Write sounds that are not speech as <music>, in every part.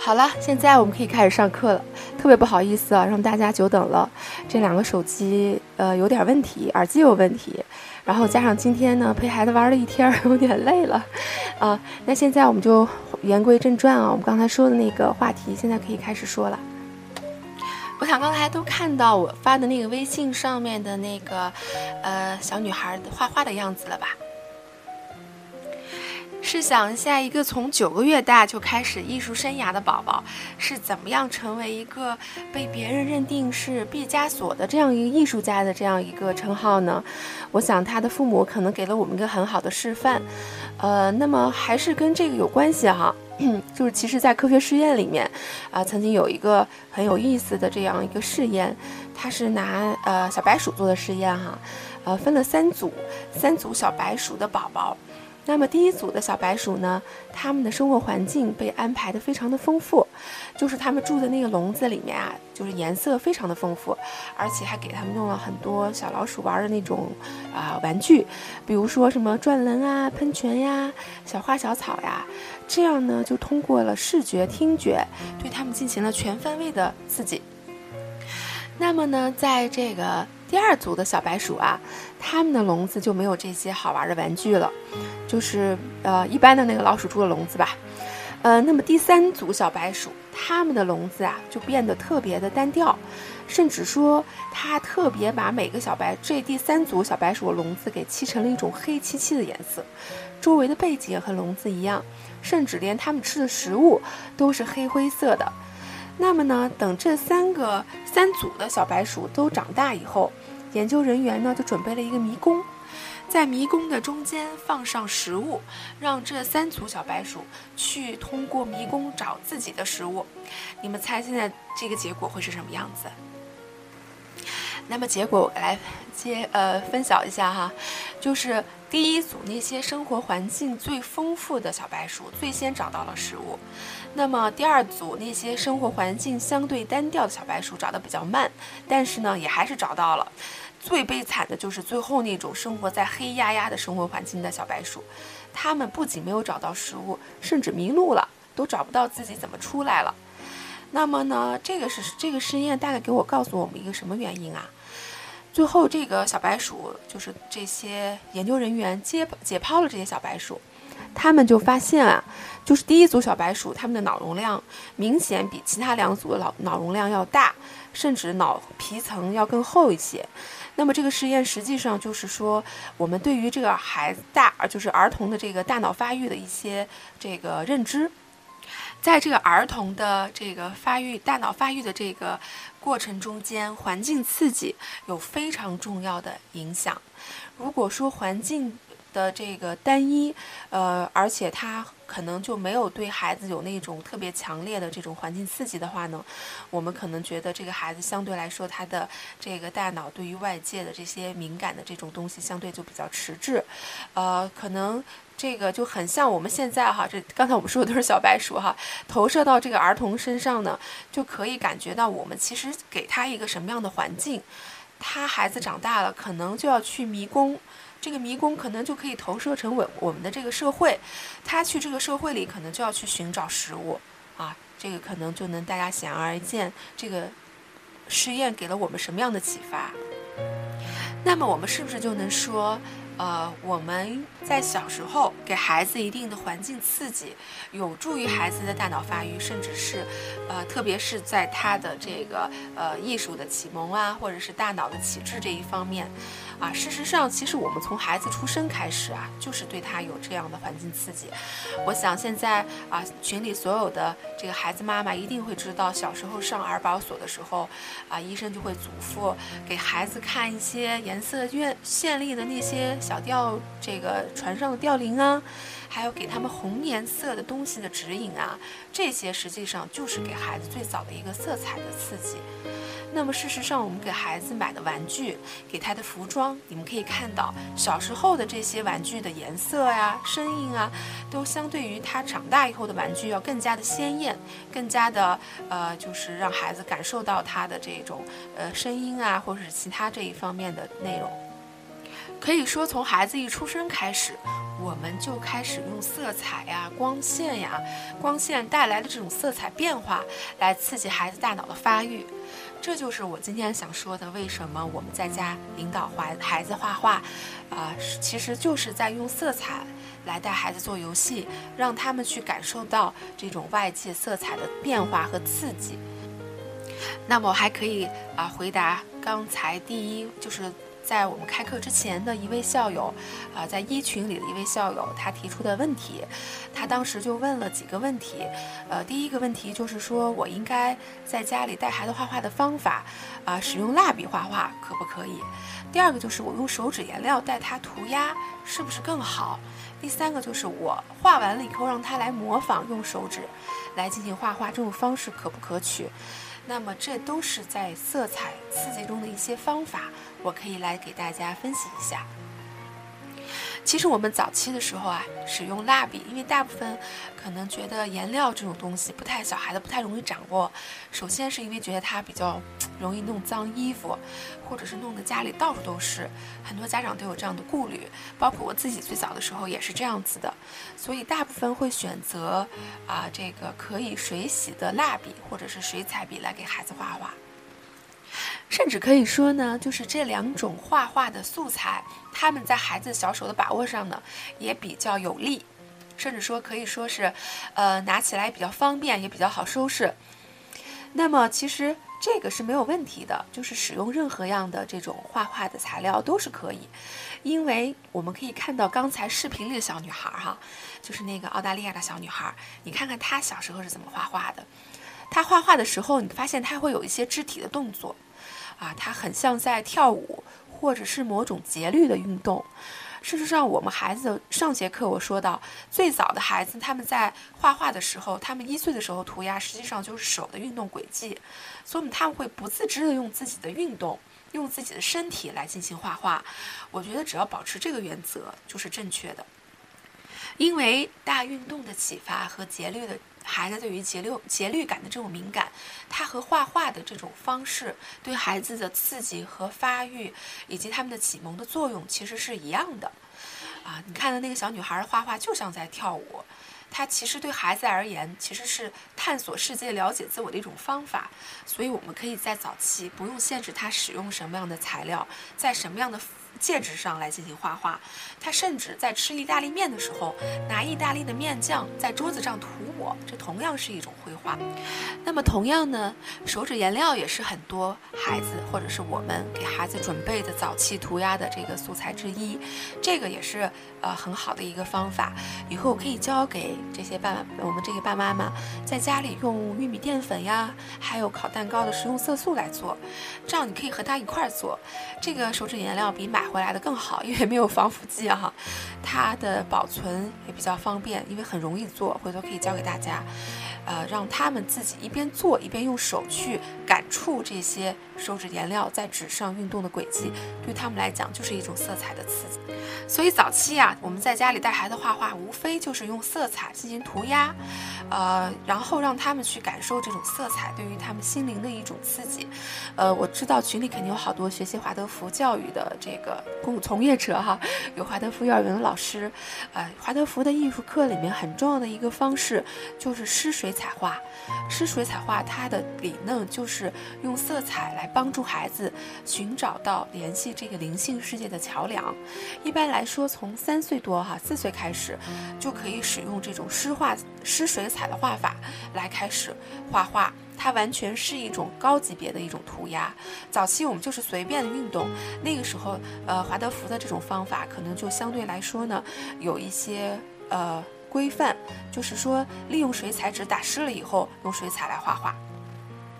好了，现在我们可以开始上课了。特别不好意思啊，让大家久等了。这两个手机呃有点问题，耳机有问题，然后加上今天呢陪孩子玩了一天，有点累了啊。那现在我们就言归正传啊，我们刚才说的那个话题，现在可以开始说了。我想刚才都看到我发的那个微信上面的那个呃小女孩画画的样子了吧？试想一下，一个从九个月大就开始艺术生涯的宝宝，是怎么样成为一个被别人认定是毕加索的这样一个艺术家的这样一个称号呢？我想他的父母可能给了我们一个很好的示范。呃，那么还是跟这个有关系哈，<clears throat> 就是其实，在科学实验里面，啊，曾经有一个很有意思的这样一个试验，它是拿呃小白鼠做的试验哈，呃，分了三组，三组小白鼠的宝宝。那么第一组的小白鼠呢，它们的生活环境被安排的非常的丰富，就是它们住的那个笼子里面啊，就是颜色非常的丰富，而且还给它们用了很多小老鼠玩的那种啊玩具，比如说什么转轮啊、喷泉呀、小花小草呀，这样呢就通过了视觉、听觉，对它们进行了全方位的刺激。那么呢，在这个第二组的小白鼠啊，它们的笼子就没有这些好玩的玩具了。就是呃一般的那个老鼠住的笼子吧，呃，那么第三组小白鼠，它们的笼子啊就变得特别的单调，甚至说它特别把每个小白这第三组小白鼠的笼子给漆成了一种黑漆漆的颜色，周围的背景和笼子一样，甚至连它们吃的食物都是黑灰色的。那么呢，等这三个三组的小白鼠都长大以后，研究人员呢就准备了一个迷宫。在迷宫的中间放上食物，让这三组小白鼠去通过迷宫找自己的食物。你们猜现在这个结果会是什么样子？那么结果我来接呃分享一下哈，就是第一组那些生活环境最丰富的小白鼠最先找到了食物，那么第二组那些生活环境相对单调的小白鼠找的比较慢，但是呢也还是找到了。最悲惨的就是最后那种生活在黑压压的生活环境的小白鼠，它们不仅没有找到食物，甚至迷路了，都找不到自己怎么出来了。那么呢，这个是这个实验大概给我告诉我们一个什么原因啊？最后这个小白鼠就是这些研究人员解解剖了这些小白鼠，他们就发现啊，就是第一组小白鼠，它们的脑容量明显比其他两组的脑脑容量要大，甚至脑皮层要更厚一些。那么这个实验实际上就是说，我们对于这个孩子大，就是儿童的这个大脑发育的一些这个认知，在这个儿童的这个发育、大脑发育的这个过程中间，环境刺激有非常重要的影响。如果说环境的这个单一，呃，而且他。可能就没有对孩子有那种特别强烈的这种环境刺激的话呢，我们可能觉得这个孩子相对来说他的这个大脑对于外界的这些敏感的这种东西相对就比较迟滞，呃，可能这个就很像我们现在哈，这刚才我们说的都是小白鼠哈，投射到这个儿童身上呢，就可以感觉到我们其实给他一个什么样的环境，他孩子长大了可能就要去迷宫。这个迷宫可能就可以投射成我我们的这个社会，他去这个社会里可能就要去寻找食物啊，这个可能就能大家显而易见，这个实验给了我们什么样的启发？那么我们是不是就能说？呃，我们在小时候给孩子一定的环境刺激，有助于孩子的大脑发育，甚至是，呃，特别是在他的这个呃艺术的启蒙啊，或者是大脑的启智这一方面，啊，事实上，其实我们从孩子出生开始啊，就是对他有这样的环境刺激。我想现在啊，群里所有的这个孩子妈妈一定会知道，小时候上儿保所的时候，啊，医生就会嘱咐给孩子看一些颜色艳绚丽的那些。小吊这个船上的吊铃啊，还有给他们红颜色的东西的指引啊，这些实际上就是给孩子最早的一个色彩的刺激。那么事实上，我们给孩子买的玩具，给他的服装，你们可以看到，小时候的这些玩具的颜色呀、声音啊，都相对于他长大以后的玩具要更加的鲜艳，更加的呃，就是让孩子感受到他的这种呃声音啊，或者是其他这一方面的内容。可以说，从孩子一出生开始，我们就开始用色彩呀、光线呀、光线带来的这种色彩变化来刺激孩子大脑的发育。这就是我今天想说的，为什么我们在家引导孩孩子画画，啊，其实就是在用色彩来带孩子做游戏，让他们去感受到这种外界色彩的变化和刺激。那么我还可以啊回答刚才第一就是。在我们开课之前的一位校友，啊，在一群里的一位校友，他提出的问题，他当时就问了几个问题，呃，第一个问题就是说我应该在家里带孩子画画的方法，啊，使用蜡笔画画可不可以？第二个就是我用手指颜料带他涂鸦是不是更好？第三个就是我画完了以后让他来模仿用手指来进行画画，这种方式可不可取？那么这都是在色彩刺激中的一些方法。我可以来给大家分析一下。其实我们早期的时候啊，使用蜡笔，因为大部分可能觉得颜料这种东西不太小孩子不太容易掌握。首先是因为觉得它比较容易弄脏衣服，或者是弄得家里到处都是，很多家长都有这样的顾虑，包括我自己最早的时候也是这样子的。所以大部分会选择啊这个可以水洗的蜡笔或者是水彩笔来给孩子画画。甚至可以说呢，就是这两种画画的素材，他们在孩子小手的把握上呢，也比较有利，甚至说可以说是，呃，拿起来比较方便，也比较好收拾。那么其实这个是没有问题的，就是使用任何样的这种画画的材料都是可以，因为我们可以看到刚才视频里的小女孩哈，就是那个澳大利亚的小女孩，你看看她小时候是怎么画画的，她画画的时候，你发现她会有一些肢体的动作。啊，它很像在跳舞，或者是某种节律的运动。事实上，我们孩子上节课我说到，最早的孩子他们在画画的时候，他们一岁的时候涂鸦，实际上就是手的运动轨迹，所以他们会不自知的用自己的运动，用自己的身体来进行画画。我觉得只要保持这个原则就是正确的，因为大运动的启发和节律的。孩子对于节律节律感的这种敏感，它和画画的这种方式对孩子的刺激和发育，以及他们的启蒙的作用其实是一样的。啊，你看的那个小女孩画画就像在跳舞，它其实对孩子而言其实是探索世界、了解自我的一种方法。所以我们可以在早期不用限制他使用什么样的材料，在什么样的。戒指上来进行画画，他甚至在吃意大利面的时候，拿意大利的面酱在桌子上涂抹，这同样是一种绘画。那么同样呢，手指颜料也是很多孩子或者是我们给孩子准备的早期涂鸦的这个素材之一，这个也是呃很好的一个方法。以后可以教给这些爸我们这个爸妈妈，在家里用玉米淀粉呀，还有烤蛋糕的食用色素来做，这样你可以和他一块儿做。这个手指颜料比买买回来的更好，因为没有防腐剂哈，它的保存也比较方便，因为很容易做，回头可以教给大家。呃，让他们自己一边做一边用手去感触这些手指颜料在纸上运动的轨迹，对他们来讲就是一种色彩的刺激。所以早期啊，我们在家里带孩子画画，无非就是用色彩进行涂鸦，呃，然后让他们去感受这种色彩对于他们心灵的一种刺激。呃，我知道群里肯定有好多学习华德福教育的这个工从业者哈，有华德福幼儿园的老师，呃，华德福的艺术课里面很重要的一个方式就是湿水。彩画，湿水彩画，它的理论就是用色彩来帮助孩子寻找到联系这个灵性世界的桥梁。一般来来说，从三岁多哈，四岁开始，就可以使用这种湿画、湿水彩的画法来开始画画。它完全是一种高级别的一种涂鸦。早期我们就是随便的运动，那个时候，呃，华德福的这种方法可能就相对来说呢，有一些呃。规范就是说，利用水彩纸打湿了以后，用水彩来画画。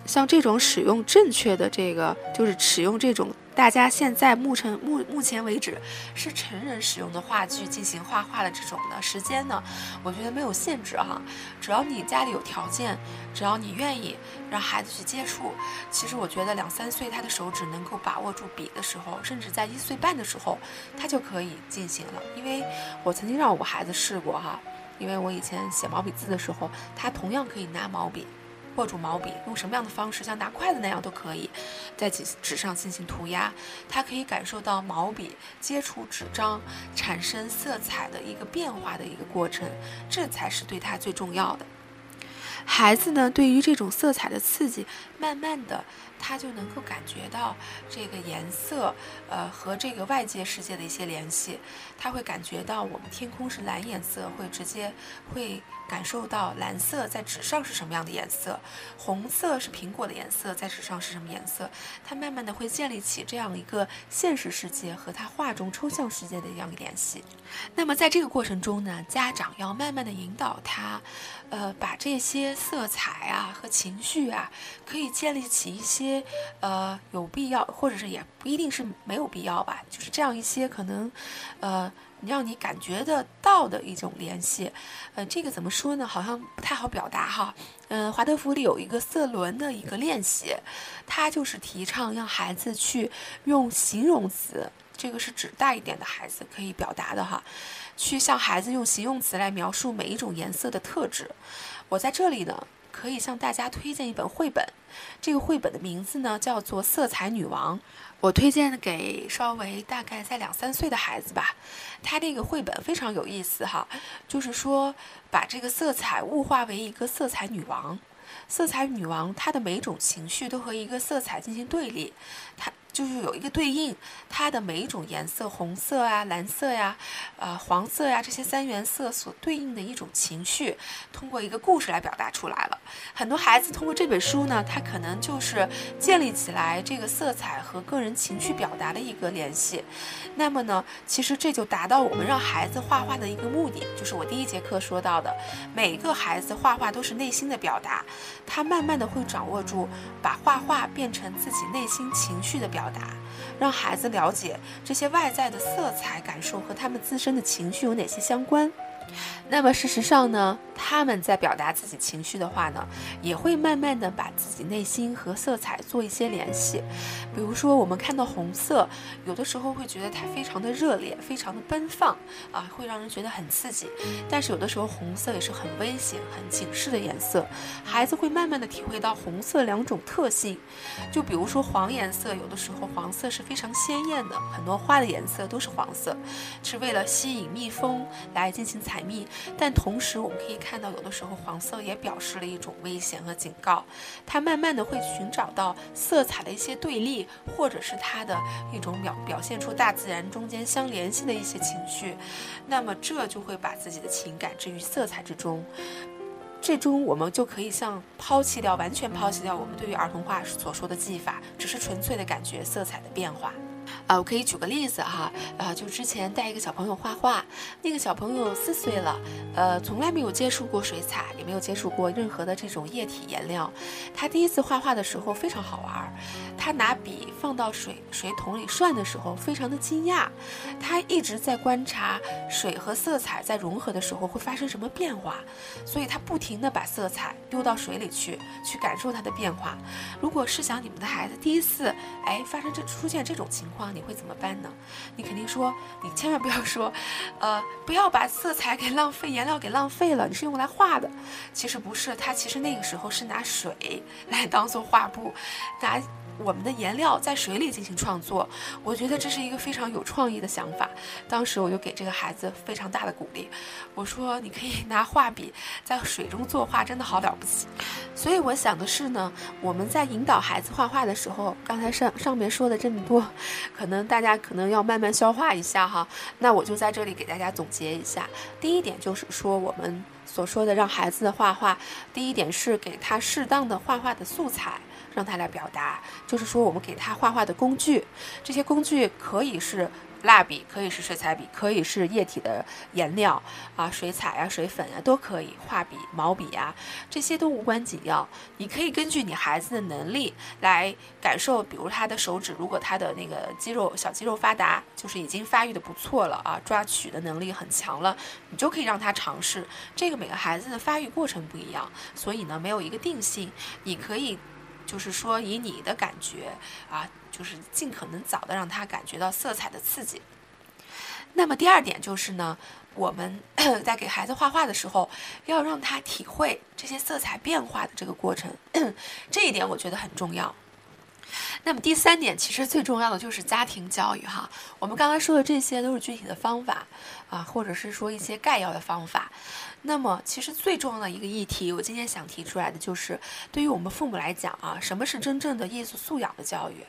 像这种使用正确的这个，就是使用这种大家现在目前目目前为止是成人使用的画具进行画画的这种的时间呢，我觉得没有限制哈。只要你家里有条件，只要你愿意让孩子去接触，其实我觉得两三岁他的手指能够把握住笔的时候，甚至在一岁半的时候，他就可以进行了。因为我曾经让我孩子试过哈。因为我以前写毛笔字的时候，他同样可以拿毛笔，握住毛笔，用什么样的方式，像拿筷子那样都可以，在纸纸上进行涂鸦，他可以感受到毛笔接触纸张产生色彩的一个变化的一个过程，这才是对他最重要的。孩子呢，对于这种色彩的刺激，慢慢的。他就能够感觉到这个颜色，呃，和这个外界世界的一些联系。他会感觉到我们天空是蓝颜色，会直接会感受到蓝色在纸上是什么样的颜色，红色是苹果的颜色，在纸上是什么颜色。他慢慢的会建立起这样一个现实世界和他画中抽象世界的一样联系。那么在这个过程中呢，家长要慢慢的引导他，呃，把这些色彩啊和情绪啊，可以建立起一些。呃有必要，或者是也不一定是没有必要吧，就是这样一些可能，呃，让你感觉得到的一种联系，呃，这个怎么说呢？好像不太好表达哈。嗯，华德福里有一个色轮的一个练习，它就是提倡让孩子去用形容词，这个是指大一点的孩子可以表达的哈，去向孩子用形容词来描述每一种颜色的特质。我在这里呢。可以向大家推荐一本绘本，这个绘本的名字呢叫做《色彩女王》，我推荐给稍微大概在两三岁的孩子吧。它这个绘本非常有意思哈，就是说把这个色彩物化为一个色彩女王，色彩女王她的每一种情绪都和一个色彩进行对立，它。就是有一个对应，它的每一种颜色，红色啊、蓝色呀、呃、黄色呀这些三原色所对应的一种情绪，通过一个故事来表达出来了。很多孩子通过这本书呢，他可能就是建立起来这个色彩和个人情绪表达的一个联系。那么呢，其实这就达到我们让孩子画画的一个目的，就是我第一节课说到的，每个孩子画画都是内心的表达，他慢慢的会掌握住把画画变成自己内心情绪的表。让孩子了解这些外在的色彩感受和他们自身的情绪有哪些相关。那么事实上呢，他们在表达自己情绪的话呢，也会慢慢的把自己内心和色彩做一些联系。比如说，我们看到红色，有的时候会觉得它非常的热烈，非常的奔放啊，会让人觉得很刺激。但是有的时候，红色也是很危险、很警示的颜色。孩子会慢慢的体会到红色两种特性。就比如说黄颜色，有的时候黄色是非常鲜艳的，很多花的颜色都是黄色，是为了吸引蜜蜂来进行采。蜜，但同时我们可以看到，有的时候黄色也表示了一种危险和警告。它慢慢的会寻找到色彩的一些对立，或者是它的一种表表现出大自然中间相联系的一些情绪。那么这就会把自己的情感置于色彩之中。最终我们就可以像抛弃掉，完全抛弃掉我们对于儿童画所说的技法，只是纯粹的感觉色彩的变化。啊，我可以举个例子哈，啊，就之前带一个小朋友画画，那个小朋友四岁了，呃，从来没有接触过水彩，也没有接触过任何的这种液体颜料。他第一次画画的时候非常好玩，他拿笔放到水水桶里涮的时候，非常的惊讶。他一直在观察水和色彩在融合的时候会发生什么变化，所以他不停的把色彩丢到水里去，去感受它的变化。如果试想你们的孩子第一次，哎，发生这出现这种情况。你会怎么办呢？你肯定说，你千万不要说，呃，不要把色彩给浪费，颜料给浪费了。你是用来画的，其实不是，他其实那个时候是拿水来当做画布，拿。我们的颜料在水里进行创作，我觉得这是一个非常有创意的想法。当时我就给这个孩子非常大的鼓励，我说你可以拿画笔在水中作画，真的好了不起。所以我想的是呢，我们在引导孩子画画的时候，刚才上上面说的这么多，可能大家可能要慢慢消化一下哈。那我就在这里给大家总结一下，第一点就是说我们所说的让孩子的画画，第一点是给他适当的画画的素材。让他来表达，就是说我们给他画画的工具，这些工具可以是蜡笔，可以是水彩笔，可以是液体的颜料啊，水彩啊、水粉啊都可以，画笔、毛笔啊，这些都无关紧要。你可以根据你孩子的能力来感受，比如他的手指，如果他的那个肌肉小肌肉发达，就是已经发育的不错了啊，抓取的能力很强了，你就可以让他尝试。这个每个孩子的发育过程不一样，所以呢没有一个定性，你可以。就是说，以你的感觉啊，就是尽可能早的让他感觉到色彩的刺激。那么第二点就是呢，我们 <coughs> 在给孩子画画的时候，要让他体会这些色彩变化的这个过程，<coughs> 这一点我觉得很重要。那么第三点，其实最重要的就是家庭教育哈。我们刚刚说的这些都是具体的方法啊，或者是说一些概要的方法。那么，其实最重要的一个议题，我今天想提出来的就是，对于我们父母来讲啊，什么是真正的艺术素养的教育？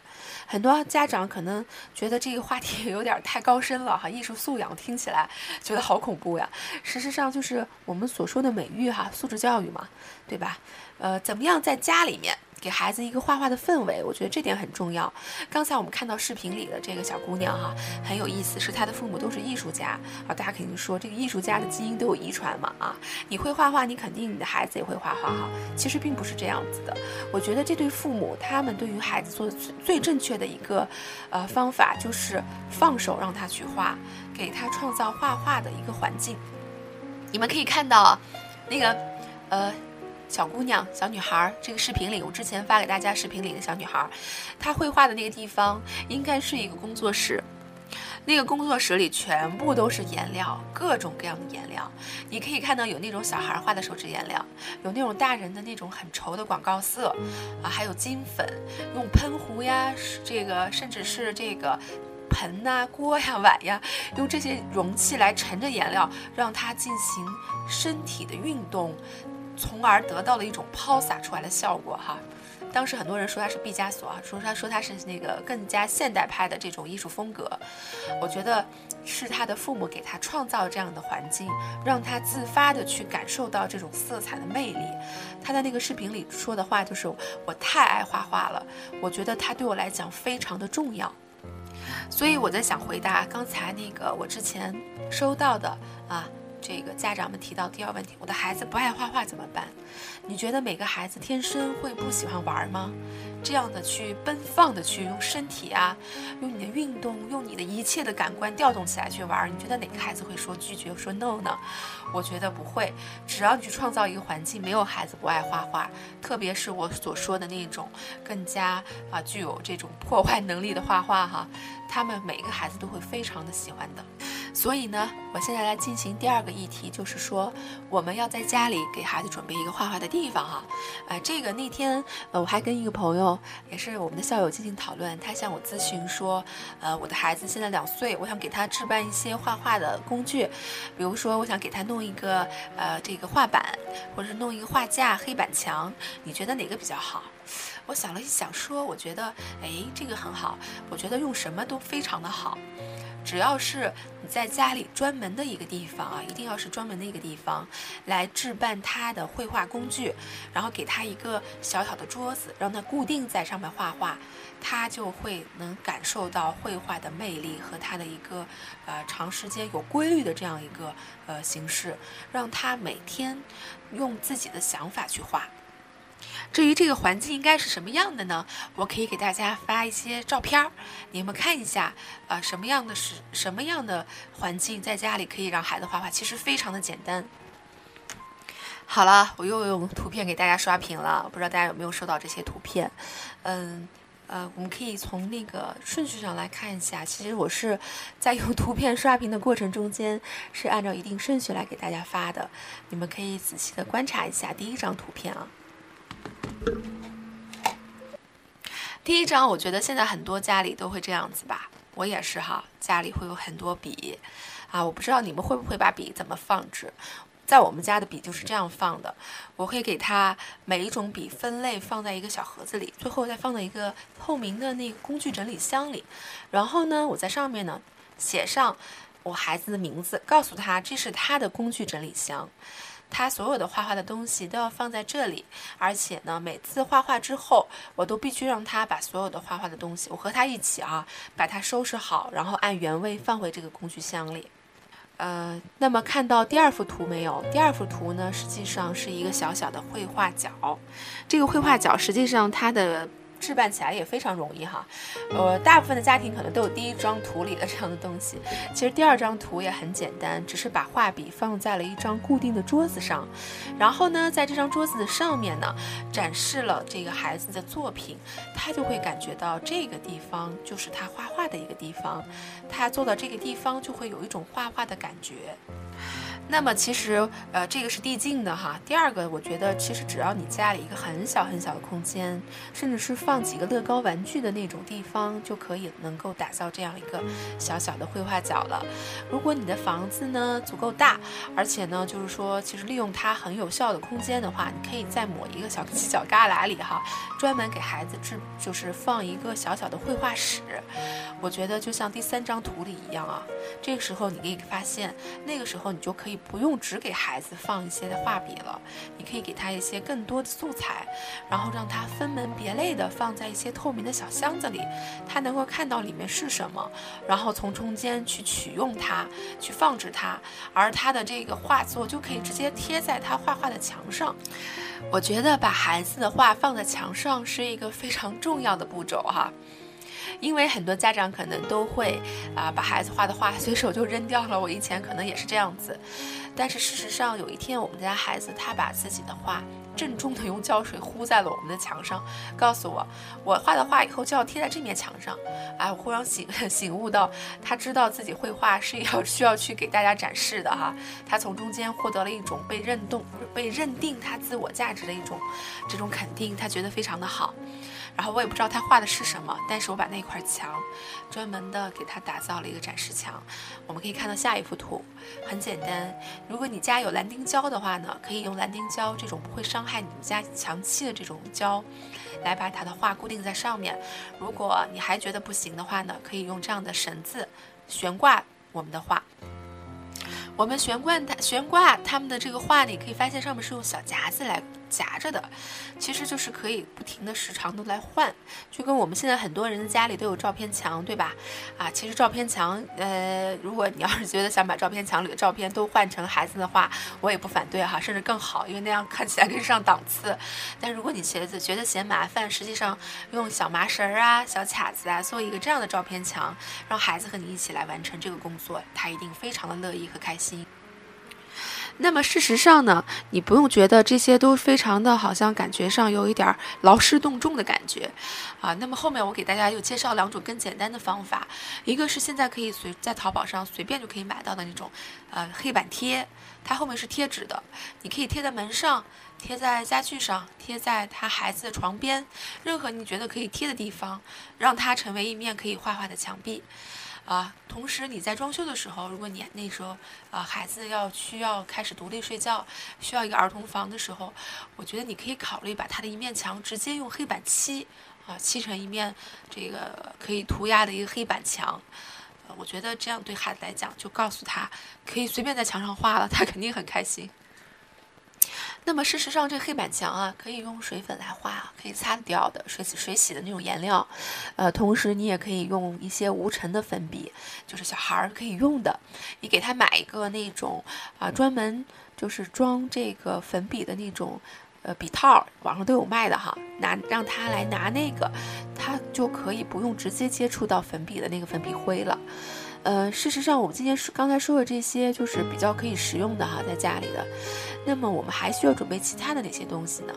很多家长可能觉得这个话题 <laughs> 有点太高深了哈，艺术素养听起来觉得好恐怖呀。事实上，就是我们所说的美育哈，素质教育嘛，对吧？呃，怎么样在家里面？给孩子一个画画的氛围，我觉得这点很重要。刚才我们看到视频里的这个小姑娘哈，很有意思，是她的父母都是艺术家啊。大家肯定说这个艺术家的基因都有遗传嘛啊？你会画画，你肯定你的孩子也会画画哈。其实并不是这样子的。我觉得这对父母他们对于孩子做的最最正确的一个呃方法，就是放手让他去画，给他创造画画的一个环境。你们可以看到，那个呃。小姑娘、小女孩，这个视频里，我之前发给大家视频里的小女孩，她绘画的那个地方应该是一个工作室，那个工作室里全部都是颜料，各种各样的颜料。你可以看到有那种小孩画的手指颜料，有那种大人的那种很稠的广告色，啊，还有金粉，用喷壶呀，这个甚至是这个盆呐、锅呀、碗呀，用这些容器来盛着颜料，让它进行身体的运动。从而得到了一种抛洒出来的效果哈。当时很多人说他是毕加索啊，说他说他是那个更加现代派的这种艺术风格。我觉得是他的父母给他创造这样的环境，让他自发的去感受到这种色彩的魅力。他在那个视频里说的话就是：“我太爱画画了，我觉得它对我来讲非常的重要。”所以我在想回答刚才那个我之前收到的啊。这个家长们提到第二问题，我的孩子不爱画画怎么办？你觉得每个孩子天生会不喜欢玩吗？这样的去奔放的去用身体啊，用你的运动，用你的一切的感官调动起来去玩，你觉得哪个孩子会说拒绝说 no 呢？我觉得不会，只要你去创造一个环境，没有孩子不爱画画，特别是我所说的那种更加啊具有这种破坏能力的画画哈，他们每一个孩子都会非常的喜欢的。所以呢，我现在来进行第二个议题，就是说我们要在家里给孩子准备一个画画的地方哈。呃，这个那天呃我还跟一个朋友，也是我们的校友进行讨论，他向我咨询说，呃，我的孩子现在两岁，我想给他置办一些画画的工具，比如说我想给他弄一个呃这个画板，或者是弄一个画架、黑板墙，你觉得哪个比较好？我想了一想说，我觉得哎这个很好，我觉得用什么都非常的好。只要是你在家里专门的一个地方啊，一定要是专门的一个地方，来置办他的绘画工具，然后给他一个小小的桌子，让他固定在上面画画，他就会能感受到绘画的魅力和他的一个呃长时间有规律的这样一个呃形式，让他每天用自己的想法去画。至于这个环境应该是什么样的呢？我可以给大家发一些照片儿，你们看一下，啊，什么样的是什么样的环境在家里可以让孩子画画，其实非常的简单。好了，我又用图片给大家刷屏了，不知道大家有没有收到这些图片？嗯，呃，我们可以从那个顺序上来看一下，其实我是在用图片刷屏的过程中间是按照一定顺序来给大家发的，你们可以仔细的观察一下第一张图片啊。第一张，我觉得现在很多家里都会这样子吧，我也是哈，家里会有很多笔，啊，我不知道你们会不会把笔怎么放置，在我们家的笔就是这样放的，我会给它每一种笔分类放在一个小盒子里，最后再放到一个透明的那个工具整理箱里，然后呢，我在上面呢写上我孩子的名字，告诉他这是他的工具整理箱。他所有的画画的东西都要放在这里，而且呢，每次画画之后，我都必须让他把所有的画画的东西，我和他一起啊，把它收拾好，然后按原位放回这个工具箱里。呃，那么看到第二幅图没有？第二幅图呢，实际上是一个小小的绘画角。这个绘画角实际上它的。置办起来也非常容易哈，呃，大部分的家庭可能都有第一张图里的这样的东西。其实第二张图也很简单，只是把画笔放在了一张固定的桌子上，然后呢，在这张桌子的上面呢，展示了这个孩子的作品，他就会感觉到这个地方就是他画画的一个地方，他坐到这个地方就会有一种画画的感觉。那么其实，呃，这个是递进的哈。第二个，我觉得其实只要你家里一个很小很小的空间，甚至是放几个乐高玩具的那种地方，就可以能够打造这样一个小小的绘画角了。如果你的房子呢足够大，而且呢就是说，其实利用它很有效的空间的话，你可以再抹一个小犄角旮旯里哈，专门给孩子制就是放一个小小的绘画室。我觉得就像第三张图里一样啊，这个时候你可以发现，那个时候你就可以。不用只给孩子放一些的画笔了，你可以给他一些更多的素材，然后让他分门别类的放在一些透明的小箱子里，他能够看到里面是什么，然后从中间去取用它，去放置它，而他的这个画作就可以直接贴在他画画的墙上。我觉得把孩子的画放在墙上是一个非常重要的步骤哈。因为很多家长可能都会啊把孩子画的画随手就扔掉了，我以前可能也是这样子，但是事实上有一天我们家孩子他把自己的画郑重的用胶水糊在了我们的墙上，告诉我我画的画以后就要贴在这面墙上，哎，我忽然醒 <laughs> 醒悟到他知道自己绘画是要需要去给大家展示的哈，他从中间获得了一种被认动被认定他自我价值的一种这种肯定，他觉得非常的好。然后我也不知道他画的是什么，但是我把那块墙专门的给他打造了一个展示墙。我们可以看到下一幅图，很简单。如果你家有蓝丁胶的话呢，可以用蓝丁胶这种不会伤害你们家墙漆的这种胶，来把他的画固定在上面。如果你还觉得不行的话呢，可以用这样的绳子悬挂我们的画。我们悬挂它，悬挂他们的这个画呢，可以发现上面是用小夹子来。夹着的，其实就是可以不停的时长的来换，就跟我们现在很多人的家里都有照片墙，对吧？啊，其实照片墙，呃，如果你要是觉得想把照片墙里的照片都换成孩子的话，我也不反对哈，甚至更好，因为那样看起来更上档次。但如果你觉得觉得嫌麻烦，实际上用小麻绳儿啊、小卡子啊做一个这样的照片墙，让孩子和你一起来完成这个工作，他一定非常的乐意和开心。那么事实上呢，你不用觉得这些都非常的好像感觉上有一点劳师动众的感觉，啊，那么后面我给大家又介绍两种更简单的方法，一个是现在可以随在淘宝上随便就可以买到的那种，呃，黑板贴，它后面是贴纸的，你可以贴在门上，贴在家具上，贴在他孩子的床边，任何你觉得可以贴的地方，让它成为一面可以画画的墙壁。啊，同时你在装修的时候，如果你那时候啊孩子要需要开始独立睡觉，需要一个儿童房的时候，我觉得你可以考虑把他的一面墙直接用黑板漆啊漆成一面这个可以涂鸦的一个黑板墙，我觉得这样对孩子来讲，就告诉他可以随便在墙上画了，他肯定很开心。那么事实上，这黑板墙啊，可以用水粉来画，可以擦得掉的，水洗水洗的那种颜料。呃，同时你也可以用一些无尘的粉笔，就是小孩儿可以用的。你给他买一个那种啊，专门就是装这个粉笔的那种呃笔套，网上都有卖的哈。拿让他来拿那个，他就可以不用直接接触到粉笔的那个粉笔灰了。呃，事实上，我们今天说刚才说的这些，就是比较可以实用的哈，在家里的。那么，我们还需要准备其他的哪些东西呢？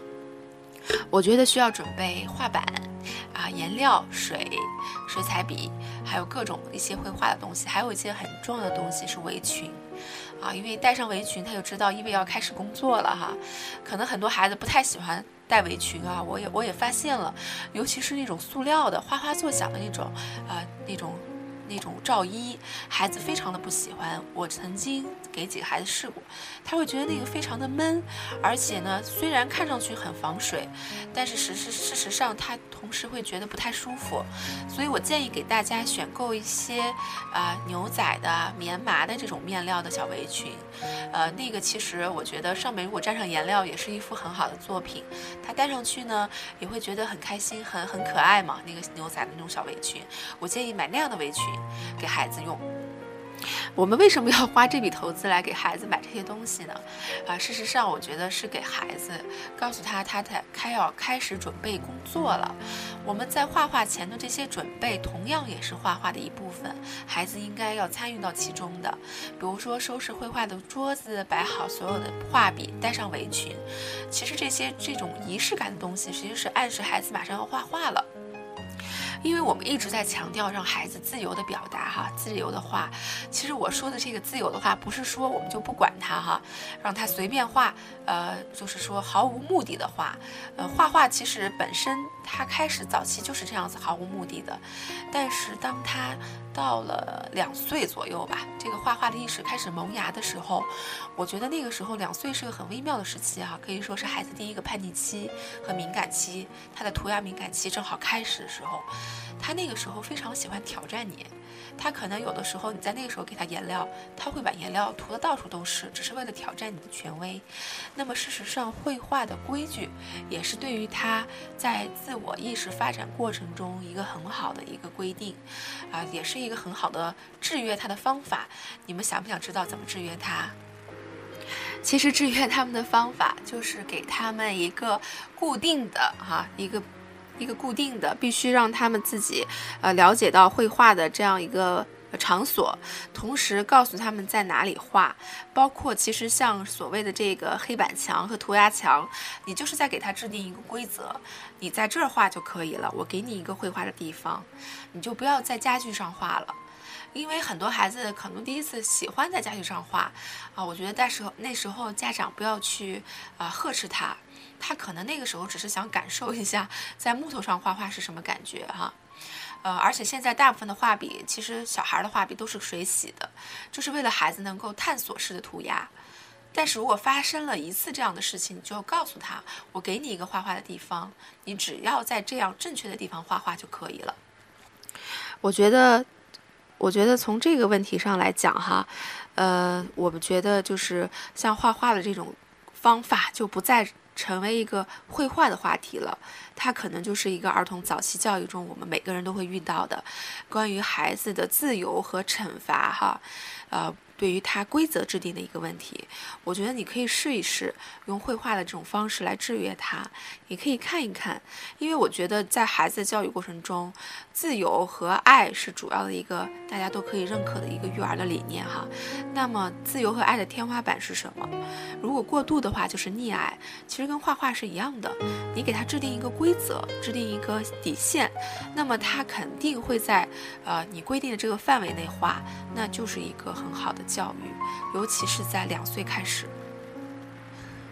我觉得需要准备画板啊、颜料、水、水彩笔，还有各种一些绘画的东西，还有一些很重要的东西是围裙啊，因为戴上围裙，他就知道因为要开始工作了哈。可能很多孩子不太喜欢戴围裙啊，我也我也发现了，尤其是那种塑料的、哗哗作响的那种，呃，那种。那种罩衣，孩子非常的不喜欢。我曾经给几个孩子试过，他会觉得那个非常的闷，而且呢，虽然看上去很防水，但是实事事实上，他同时会觉得不太舒服。所以我建议给大家选购一些啊牛仔的、棉麻的这种面料的小围裙。呃，那个其实我觉得上面如果沾上颜料，也是一幅很好的作品。他戴上去呢，也会觉得很开心、很很可爱嘛。那个牛仔的那种小围裙，我建议买那样的围裙。给孩子用，我们为什么要花这笔投资来给孩子买这些东西呢？啊，事实上，我觉得是给孩子告诉他，他在开要开始准备工作了。我们在画画前的这些准备，同样也是画画的一部分，孩子应该要参与到其中的。比如说，收拾绘画的桌子，摆好所有的画笔，戴上围裙。其实这些这种仪式感的东西，实际是暗示孩子马上要画画了。因为我们一直在强调让孩子自由的表达哈，自由的画。其实我说的这个自由的话，不是说我们就不管他哈，让他随便画，呃，就是说毫无目的的画。呃，画画其实本身他开始早期就是这样子毫无目的的，但是当他到了两岁左右吧，这个画画的意识开始萌芽的时候，我觉得那个时候两岁是个很微妙的时期哈，可以说是孩子第一个叛逆期和敏感期，他的涂鸦敏感期正好开始的时候，他那个时候非常喜欢挑战你。他可能有的时候，你在那个时候给他颜料，他会把颜料涂得到处都是，只是为了挑战你的权威。那么事实上，绘画的规矩也是对于他在自我意识发展过程中一个很好的一个规定，啊，也是一个很好的制约他的方法。你们想不想知道怎么制约他？其实制约他们的方法就是给他们一个固定的哈一个。一个固定的，必须让他们自己，呃，了解到绘画的这样一个场所，同时告诉他们在哪里画，包括其实像所谓的这个黑板墙和涂鸦墙，你就是在给他制定一个规则，你在这儿画就可以了。我给你一个绘画的地方，你就不要在家具上画了，因为很多孩子可能第一次喜欢在家具上画，啊，我觉得那时候那时候家长不要去啊呵斥他。他可能那个时候只是想感受一下在木头上画画是什么感觉哈，呃，而且现在大部分的画笔，其实小孩的画笔都是水洗的，就是为了孩子能够探索式的涂鸦。但是如果发生了一次这样的事情，你就告诉他，我给你一个画画的地方，你只要在这样正确的地方画画就可以了。我觉得，我觉得从这个问题上来讲哈，呃，我们觉得就是像画画的这种方法就不再。成为一个绘画的话题了，它可能就是一个儿童早期教育中我们每个人都会遇到的，关于孩子的自由和惩罚哈，呃。对于他规则制定的一个问题，我觉得你可以试一试用绘画的这种方式来制约他，你可以看一看，因为我觉得在孩子的教育过程中，自由和爱是主要的一个大家都可以认可的一个育儿的理念哈。那么自由和爱的天花板是什么？如果过度的话就是溺爱，其实跟画画是一样的，你给他制定一个规规则，制定一个底线，那么他肯定会在呃你规定的这个范围内画，那就是一个很好的。教育，尤其是在两岁开始。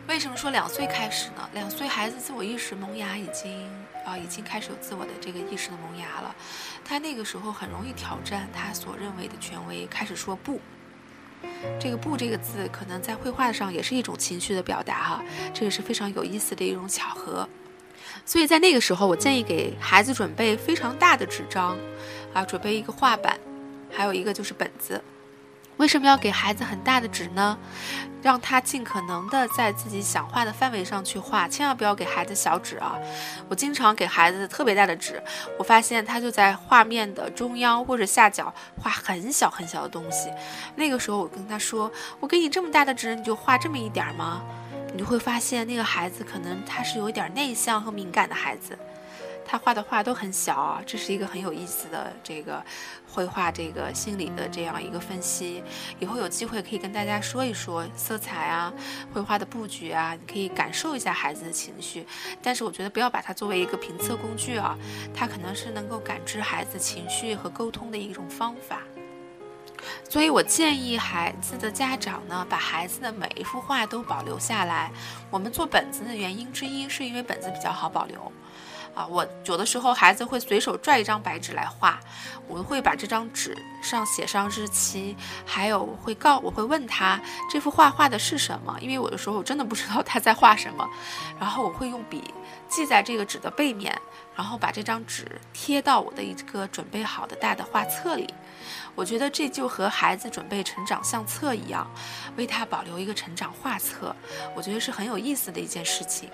为什么说两岁开始呢？两岁孩子自我意识萌芽已经啊，已经开始有自我的这个意识的萌芽了。他那个时候很容易挑战他所认为的权威，开始说不。这个“不”这个字，可能在绘画上也是一种情绪的表达哈。这个是非常有意思的一种巧合。所以在那个时候，我建议给孩子准备非常大的纸张，啊，准备一个画板，还有一个就是本子。为什么要给孩子很大的纸呢？让他尽可能的在自己想画的范围上去画，千万不要给孩子小纸啊！我经常给孩子特别大的纸，我发现他就在画面的中央或者下角画很小很小的东西。那个时候我跟他说：“我给你这么大的纸，你就画这么一点吗？”你就会发现那个孩子可能他是有一点内向和敏感的孩子。他画的画都很小，这是一个很有意思的这个绘画这个心理的这样一个分析。以后有机会可以跟大家说一说色彩啊，绘画的布局啊，你可以感受一下孩子的情绪。但是我觉得不要把它作为一个评测工具啊，它可能是能够感知孩子情绪和沟通的一种方法。所以我建议孩子的家长呢，把孩子的每一幅画都保留下来。我们做本子的原因之一，是因为本子比较好保留。啊，我有的时候孩子会随手拽一张白纸来画，我会把这张纸上写上日期，还有我会告我会问他这幅画画的是什么，因为有的时候我真的不知道他在画什么，然后我会用笔记在这个纸的背面，然后把这张纸贴到我的一个准备好的大的画册里。我觉得这就和孩子准备成长相册一样，为他保留一个成长画册，我觉得是很有意思的一件事情。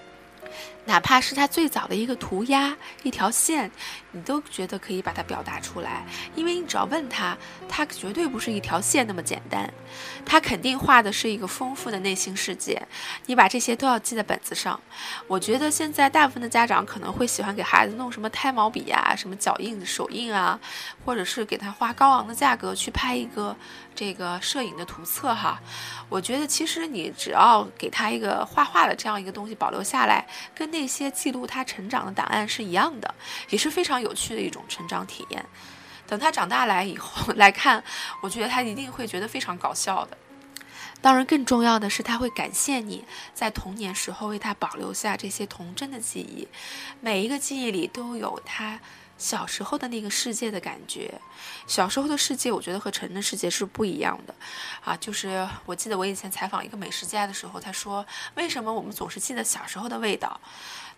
哪怕是他最早的一个涂鸦，一条线，你都觉得可以把它表达出来，因为你只要问他，他绝对不是一条线那么简单，他肯定画的是一个丰富的内心世界。你把这些都要记在本子上。我觉得现在大部分的家长可能会喜欢给孩子弄什么胎毛笔呀，什么脚印、手印啊，或者是给他花高昂的价格去拍一个这个摄影的图册哈。我觉得其实你只要给他一个画画的这样一个东西保留下来，跟那些记录他成长的档案是一样的，也是非常有。有趣的一种成长体验。等他长大来以后 <laughs> 来看，我觉得他一定会觉得非常搞笑的。当然，更重要的是，他会感谢你在童年时候为他保留下这些童真的记忆。每一个记忆里都有他小时候的那个世界的感觉。小时候的世界，我觉得和成人世界是不一样的。啊，就是我记得我以前采访一个美食家的时候，他说：“为什么我们总是记得小时候的味道？”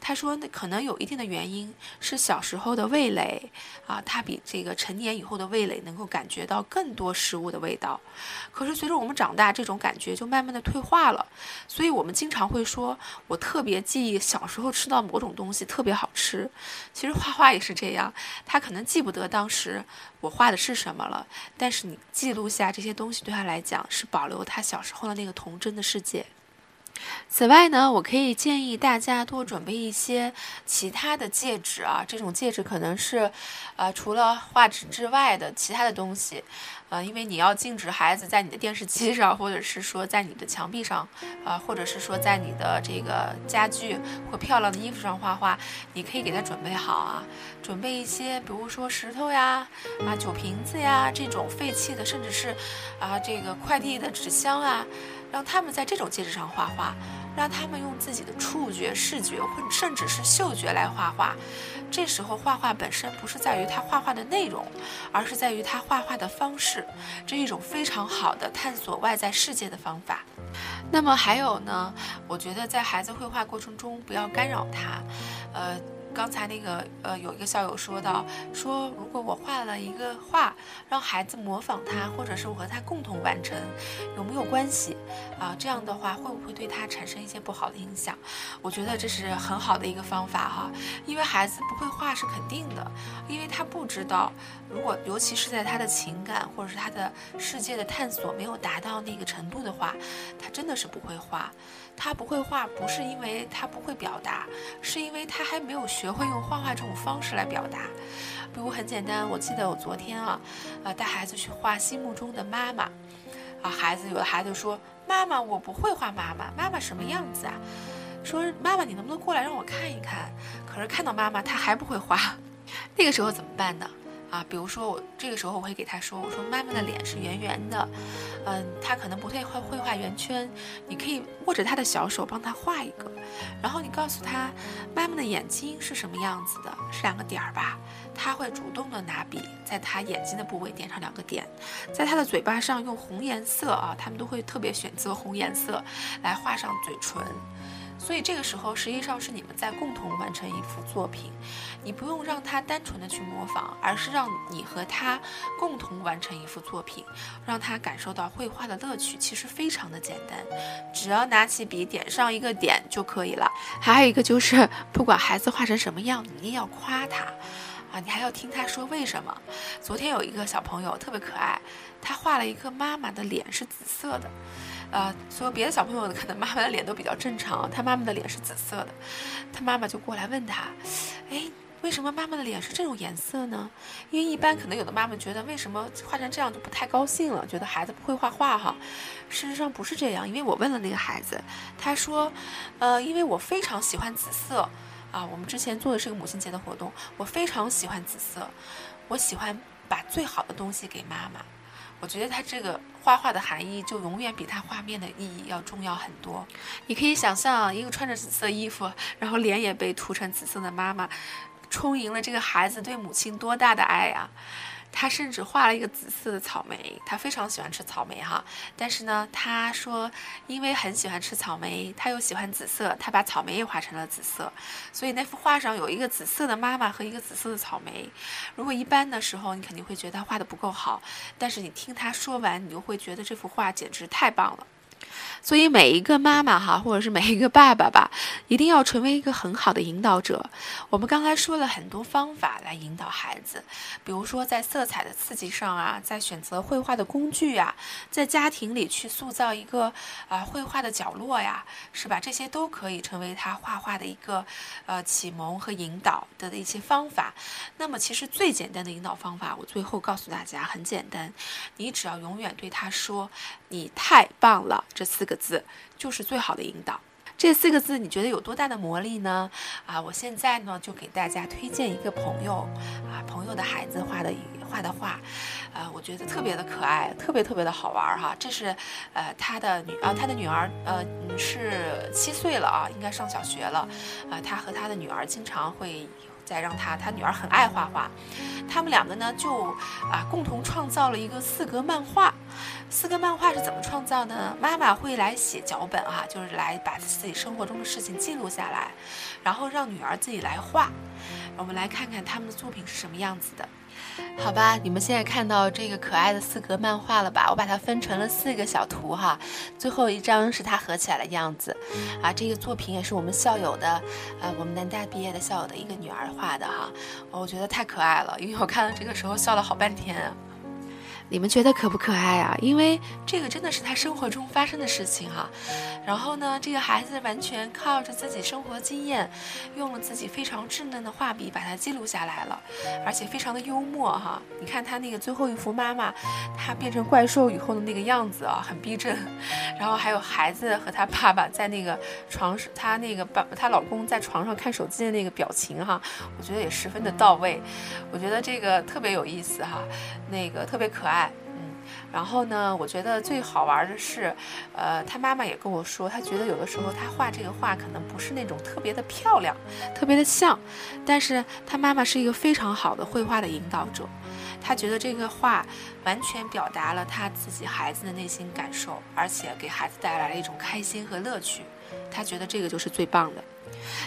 他说：“那可能有一定的原因，是小时候的味蕾啊，他比这个成年以后的味蕾能够感觉到更多食物的味道。可是随着我们长大，这种感觉就慢慢的退化了。所以我们经常会说，我特别记忆小时候吃到某种东西特别好吃。其实画画也是这样，他可能记不得当时我画的是什么了，但是你记录下这些东西，对他来讲是保留他小时候的那个童真的世界。”此外呢，我可以建议大家多准备一些其他的戒指啊，这种戒指可能是，呃，除了画纸之外的其他的东西，呃，因为你要禁止孩子在你的电视机上，或者是说在你的墙壁上，啊，或者是说在你的这个家具或漂亮的衣服上画画，你可以给他准备好啊，准备一些，比如说石头呀，啊，酒瓶子呀，这种废弃的，甚至是，啊，这个快递的纸箱啊。让他们在这种介质上画画，让他们用自己的触觉、视觉或甚至是嗅觉来画画。这时候画画本身不是在于他画画的内容，而是在于他画画的方式。这是一种非常好的探索外在世界的方法。那么还有呢？我觉得在孩子绘画过程中不要干扰他，呃。刚才那个呃，有一个校友说到，说如果我画了一个画，让孩子模仿他，或者是我和他共同完成，有没有关系啊？这样的话会不会对他产生一些不好的影响？我觉得这是很好的一个方法哈，因为孩子不会画是肯定的，因为他不知道，如果尤其是在他的情感或者是他的世界的探索没有达到那个程度的话，他真的是不会画。他不会画，不是因为他不会表达，是因为他还没有学会用画画这种方式来表达。比如很简单，我记得我昨天啊，呃，带孩子去画心目中的妈妈，啊，孩子有的孩子说：“妈妈，我不会画妈妈，妈妈什么样子啊？”说：“妈妈，你能不能过来让我看一看？”可是看到妈妈，他还不会画，<laughs> 那个时候怎么办呢？啊，比如说我这个时候我会给他说，我说妈妈的脸是圆圆的，嗯，他可能不太会会画圆圈，你可以握着他的小手帮他画一个，然后你告诉他，妈妈的眼睛是什么样子的，是两个点儿吧？他会主动的拿笔在他眼睛的部位点上两个点，在他的嘴巴上用红颜色啊，他们都会特别选择红颜色来画上嘴唇。所以这个时候实际上是你们在共同完成一幅作品，你不用让他单纯的去模仿，而是让你和他共同完成一幅作品，让他感受到绘画的乐趣。其实非常的简单，只要拿起笔点上一个点就可以了。还有一个就是，不管孩子画成什么样，你一定要夸他，啊，你还要听他说为什么。昨天有一个小朋友特别可爱，他画了一个妈妈的脸是紫色的。呃，所有别的小朋友可能妈妈的脸都比较正常，他妈妈的脸是紫色的，他妈妈就过来问他，哎，为什么妈妈的脸是这种颜色呢？因为一般可能有的妈妈觉得为什么画成这样就不太高兴了，觉得孩子不会画画哈。事实上不是这样，因为我问了那个孩子，他说，呃，因为我非常喜欢紫色，啊，我们之前做的是个母亲节的活动，我非常喜欢紫色，我喜欢把最好的东西给妈妈。我觉得他这个画画的含义就永远比他画面的意义要重要很多。你可以想象一个穿着紫色衣服，然后脸也被涂成紫色的妈妈，充盈了这个孩子对母亲多大的爱呀！他甚至画了一个紫色的草莓，他非常喜欢吃草莓哈。但是呢，他说因为很喜欢吃草莓，他又喜欢紫色，他把草莓也画成了紫色。所以那幅画上有一个紫色的妈妈和一个紫色的草莓。如果一般的时候，你肯定会觉得他画的不够好，但是你听他说完，你就会觉得这幅画简直太棒了。所以每一个妈妈哈，或者是每一个爸爸吧，一定要成为一个很好的引导者。我们刚才说了很多方法来引导孩子，比如说在色彩的刺激上啊，在选择绘画的工具呀，在家庭里去塑造一个啊绘画的角落呀，是吧？这些都可以成为他画画的一个呃启蒙和引导的的一些方法。那么其实最简单的引导方法，我最后告诉大家很简单，你只要永远对他说：“你太棒了。”这四个字就是最好的引导。这四个字你觉得有多大的魔力呢？啊，我现在呢就给大家推荐一个朋友啊，朋友的孩子画的画的画，啊，我觉得特别的可爱，特别特别的好玩哈。这是呃他的女啊，他的女儿呃是七岁了啊，应该上小学了啊。他和他的女儿经常会。再让他，他女儿很爱画画，他们两个呢就啊共同创造了一个四格漫画。四格漫画是怎么创造呢？妈妈会来写脚本哈，就是来把自己生活中的事情记录下来，然后让女儿自己来画。我们来看看他们的作品是什么样子的。好吧，你们现在看到这个可爱的四格漫画了吧？我把它分成了四个小图哈，最后一张是它合起来的样子，啊，这个作品也是我们校友的，呃，我们南大毕业的校友的一个女儿画的哈，我觉得太可爱了，因为我看到这个时候笑了好半天。你们觉得可不可爱啊？因为这个真的是他生活中发生的事情哈。然后呢，这个孩子完全靠着自己生活经验，用了自己非常稚嫩的画笔把它记录下来了，而且非常的幽默哈。你看他那个最后一幅妈妈，她变成怪兽以后的那个样子啊，很逼真。然后还有孩子和他爸爸在那个床上，他那个爸她老公在床上看手机的那个表情哈，我觉得也十分的到位。我觉得这个特别有意思哈，那个特别可爱。然后呢，我觉得最好玩的是，呃，他妈妈也跟我说，他觉得有的时候他画这个画可能不是那种特别的漂亮，特别的像，但是他妈妈是一个非常好的绘画的引导者，他觉得这个画完全表达了他自己孩子的内心感受，而且给孩子带来了一种开心和乐趣，他觉得这个就是最棒的。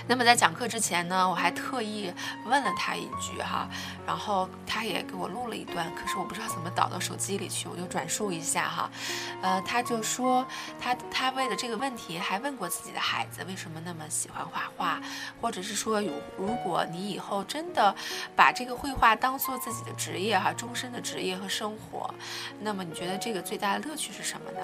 那么在讲课之前呢，我还特意问了他一句哈，然后他也给我录了一段，可是我不知道怎么导到手机里去，我就转述一下哈。呃，他就说他他为了这个问题还问过自己的孩子为什么那么喜欢画画，或者是说有如果你以后真的把这个绘画当做自己的职业哈，终身的职业和生活，那么你觉得这个最大的乐趣是什么呢？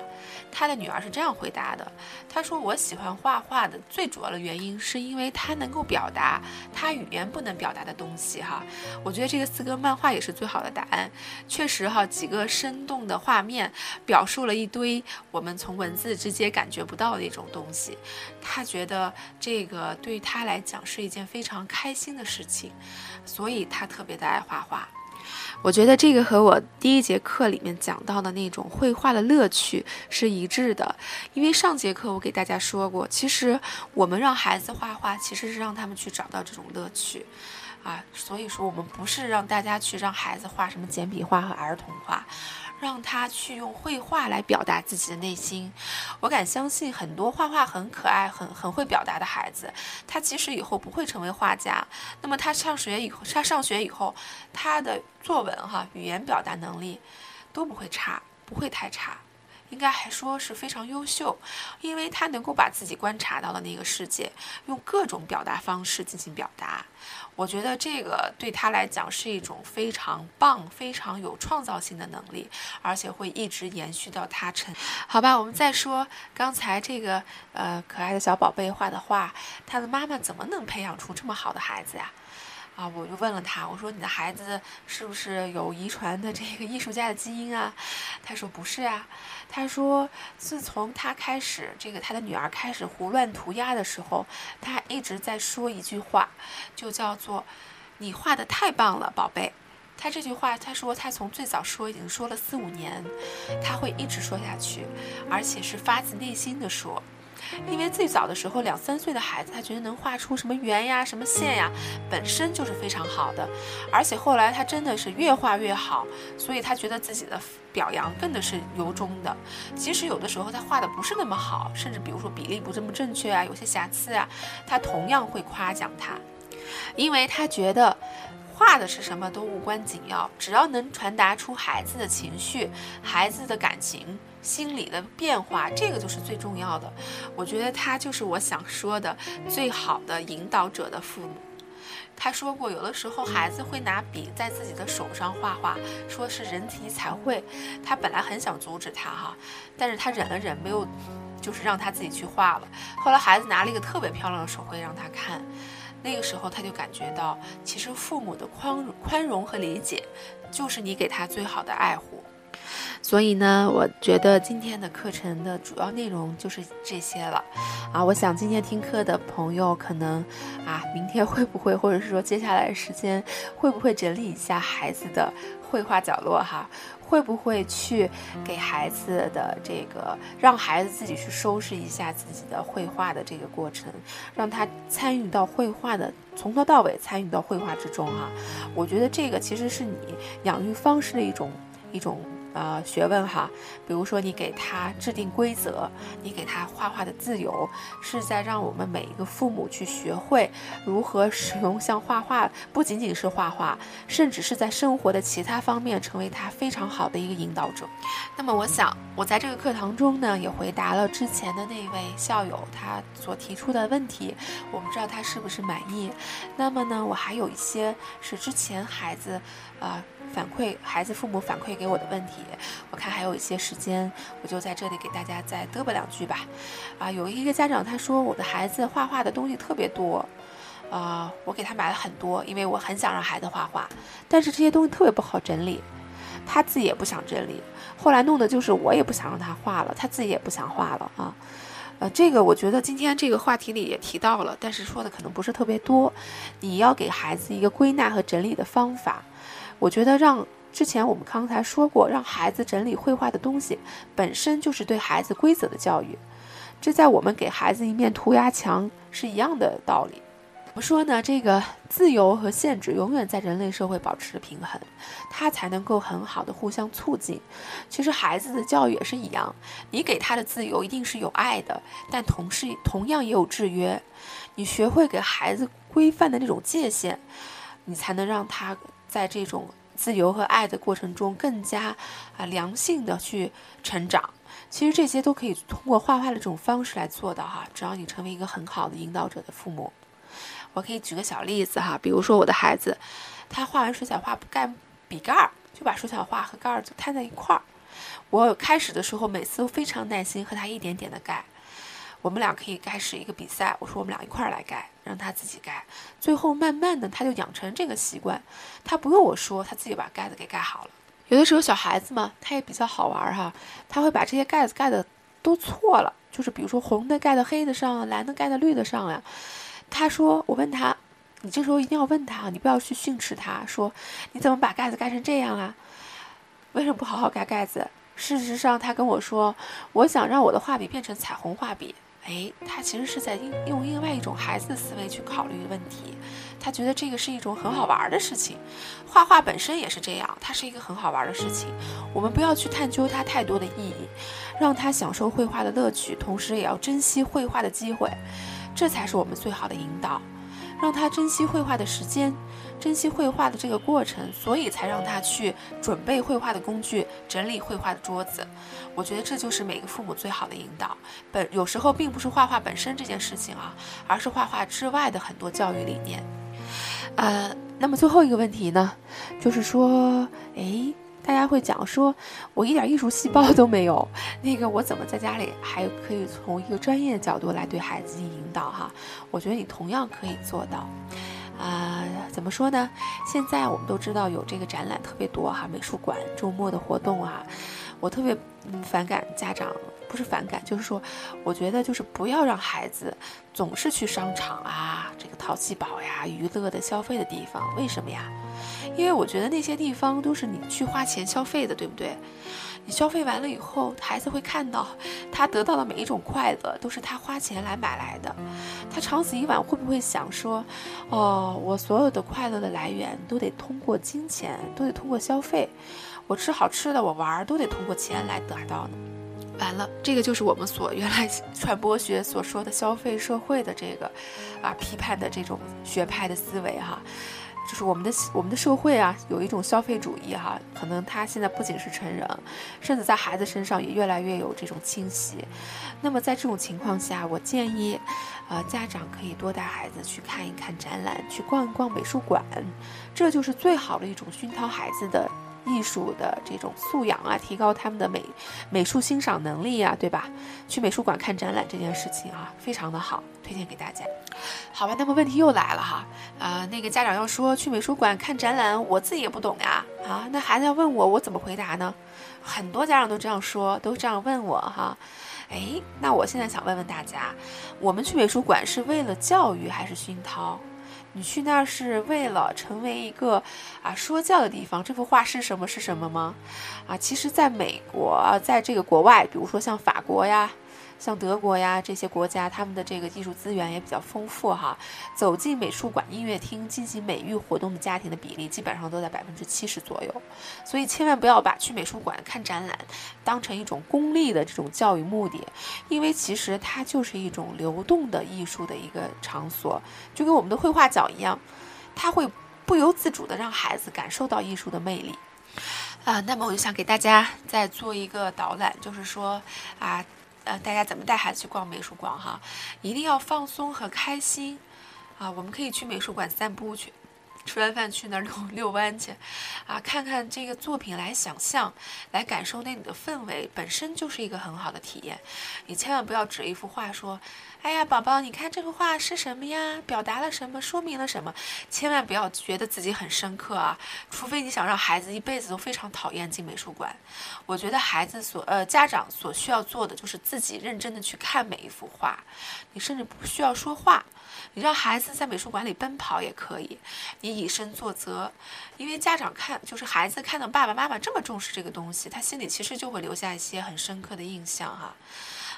他的女儿是这样回答的，他说我喜欢画画的最主要的原因是。因为他能够表达他语言不能表达的东西哈，我觉得这个四格漫画也是最好的答案。确实哈，几个生动的画面表述了一堆我们从文字直接感觉不到的一种东西。他觉得这个对于他来讲是一件非常开心的事情，所以他特别的爱画画。我觉得这个和我第一节课里面讲到的那种绘画的乐趣是一致的，因为上节课我给大家说过，其实我们让孩子画画，其实是让他们去找到这种乐趣，啊，所以说我们不是让大家去让孩子画什么简笔画和儿童画。让他去用绘画来表达自己的内心，我敢相信很多画画很可爱、很很会表达的孩子，他其实以后不会成为画家，那么他上学以后，他上学以后，他的作文哈语言表达能力都不会差，不会太差。应该还说是非常优秀，因为他能够把自己观察到的那个世界，用各种表达方式进行表达。我觉得这个对他来讲是一种非常棒、非常有创造性的能力，而且会一直延续到他成。好吧，我们再说刚才这个呃可爱的小宝贝画的画，他的妈妈怎么能培养出这么好的孩子呀？啊，我就问了他，我说你的孩子是不是有遗传的这个 <laughs> 艺术家的基因啊？他说不是啊，他说自从他开始这个他的女儿开始胡乱涂鸦的时候，他一直在说一句话，就叫做“你画的太棒了，宝贝”。他这句话，他说他从最早说已经说了四五年，他会一直说下去，而且是发自内心的说。因为最早的时候，两三岁的孩子，他觉得能画出什么圆呀、什么线呀，本身就是非常好的。而且后来他真的是越画越好，所以他觉得自己的表扬更的是由衷的。即使有的时候他画的不是那么好，甚至比如说比例不这么正确啊，有些瑕疵啊，他同样会夸奖他，因为他觉得。画的是什么都无关紧要，只要能传达出孩子的情绪、孩子的感情、心理的变化，这个就是最重要的。我觉得他就是我想说的最好的引导者的父母。他说过，有的时候孩子会拿笔在自己的手上画画，说是人体彩绘。他本来很想阻止他哈，但是他忍了忍，没有，就是让他自己去画了。后来孩子拿了一个特别漂亮的手绘让他看。那个时候，他就感觉到，其实父母的宽宽容和理解，就是你给他最好的爱护。所以呢，我觉得今天的课程的主要内容就是这些了，啊，我想今天听课的朋友可能啊，明天会不会，或者是说接下来时间会不会整理一下孩子的绘画角落哈？会不会去给孩子的这个，让孩子自己去收拾一下自己的绘画的这个过程，让他参与到绘画的从头到尾参与到绘画之中哈？我觉得这个其实是你养育方式的一种一种。呃，学问哈，比如说你给他制定规则，你给他画画的自由，是在让我们每一个父母去学会如何使用像画画，不仅仅是画画，甚至是在生活的其他方面成为他非常好的一个引导者。那么，我想我在这个课堂中呢，也回答了之前的那位校友他所提出的问题，我不知道他是不是满意。那么呢，我还有一些是之前孩子，啊。反馈孩子父母反馈给我的问题，我看还有一些时间，我就在这里给大家再嘚啵两句吧。啊，有一个家长他说我的孩子画画的东西特别多，啊，我给他买了很多，因为我很想让孩子画画，但是这些东西特别不好整理，他自己也不想整理，后来弄的就是我也不想让他画了，他自己也不想画了啊。呃，这个我觉得今天这个话题里也提到了，但是说的可能不是特别多。你要给孩子一个归纳和整理的方法。我觉得让之前我们刚才说过，让孩子整理绘画的东西，本身就是对孩子规则的教育。这在我们给孩子一面涂鸦墙是一样的道理。怎么说呢？这个自由和限制永远在人类社会保持着平衡，它才能够很好的互相促进。其实孩子的教育也是一样，你给他的自由一定是有爱的，但同时同样也有制约。你学会给孩子规范的那种界限，你才能让他。在这种自由和爱的过程中，更加啊良性的去成长。其实这些都可以通过画画的这种方式来做到哈。只要你成为一个很好的引导者的父母，我可以举个小例子哈。比如说我的孩子，他画完水彩画不盖笔盖儿，就把水彩画和盖儿就摊在一块儿。我开始的时候每次都非常耐心和他一点点的盖。我们俩可以开始一个比赛，我说我们俩一块儿来盖，让他自己盖。最后慢慢的他就养成这个习惯，他不用我说，他自己把盖子给盖好了。有的时候小孩子嘛，他也比较好玩哈，他会把这些盖子盖的都错了，就是比如说红的盖到黑的上，蓝的盖到绿的上呀。他说，我问他，你这时候一定要问他，你不要去训斥他，说你怎么把盖子盖成这样啊？为什么不好好盖盖子？事实上，他跟我说，我想让我的画笔变成彩虹画笔。哎，他其实是在用另外一种孩子的思维去考虑问题，他觉得这个是一种很好玩的事情，画画本身也是这样，它是一个很好玩的事情。我们不要去探究它太多的意义，让他享受绘画的乐趣，同时也要珍惜绘画的机会，这才是我们最好的引导，让他珍惜绘画的时间。珍惜绘画的这个过程，所以才让他去准备绘画的工具，整理绘画的桌子。我觉得这就是每个父母最好的引导。本有时候并不是画画本身这件事情啊，而是画画之外的很多教育理念。呃，那么最后一个问题呢，就是说，哎，大家会讲说，我一点艺术细胞都没有，<laughs> 那个我怎么在家里还可以从一个专业的角度来对孩子进行引导哈？我觉得你同样可以做到。啊，怎么说呢？现在我们都知道有这个展览特别多哈，美术馆周末的活动啊，我特别反感家长，不是反感，就是说，我觉得就是不要让孩子总是去商场啊，这个淘气堡呀、娱乐的消费的地方，为什么呀？因为我觉得那些地方都是你去花钱消费的，对不对？你消费完了以后，孩子会看到，他得到的每一种快乐都是他花钱来买来的。他长此以往会不会想说，哦，我所有的快乐的来源都得通过金钱，都得通过消费。我吃好吃的，我玩都得通过钱来得到呢？完了，这个就是我们所原来 <laughs> 传播学所说的消费社会的这个，啊，批判的这种学派的思维哈。就是我们的我们的社会啊，有一种消费主义哈，可能他现在不仅是成人，甚至在孩子身上也越来越有这种侵袭。那么在这种情况下，我建议，呃，家长可以多带孩子去看一看展览，去逛一逛美术馆，这就是最好的一种熏陶孩子的。艺术的这种素养啊，提高他们的美美术欣赏能力啊，对吧？去美术馆看展览这件事情啊，非常的好，推荐给大家。好吧，那么问题又来了哈，啊，那个家长要说去美术馆看展览，我自己也不懂呀。啊，那孩子要问我，我怎么回答呢？很多家长都这样说，都这样问我哈。哎，那我现在想问问大家，我们去美术馆是为了教育还是熏陶？你去那儿是为了成为一个啊说教的地方？这幅画是什么是什么吗？啊，其实，在美国，在这个国外，比如说像法国呀。像德国呀这些国家，他们的这个艺术资源也比较丰富哈。走进美术馆、音乐厅进行美育活动的家庭的比例基本上都在百分之七十左右。所以千万不要把去美术馆看展览当成一种功利的这种教育目的，因为其实它就是一种流动的艺术的一个场所，就跟我们的绘画角一样，它会不由自主的让孩子感受到艺术的魅力。啊，那么我就想给大家再做一个导览，就是说啊。呃，大家怎么带孩子去逛美术馆哈？一定要放松和开心啊！我们可以去美术馆散步去，吃完饭去那儿遛遛弯去，<laughs> 啊，看看这个作品来想象，来感受那里的氛围，本身就是一个很好的体验。你千万不要指一幅画说。哎呀，宝宝，你看这幅画是什么呀？表达了什么？说明了什么？千万不要觉得自己很深刻啊！除非你想让孩子一辈子都非常讨厌进美术馆。我觉得孩子所呃家长所需要做的就是自己认真的去看每一幅画。你甚至不需要说话，你让孩子在美术馆里奔跑也可以。你以身作则，因为家长看就是孩子看到爸爸妈妈这么重视这个东西，他心里其实就会留下一些很深刻的印象哈。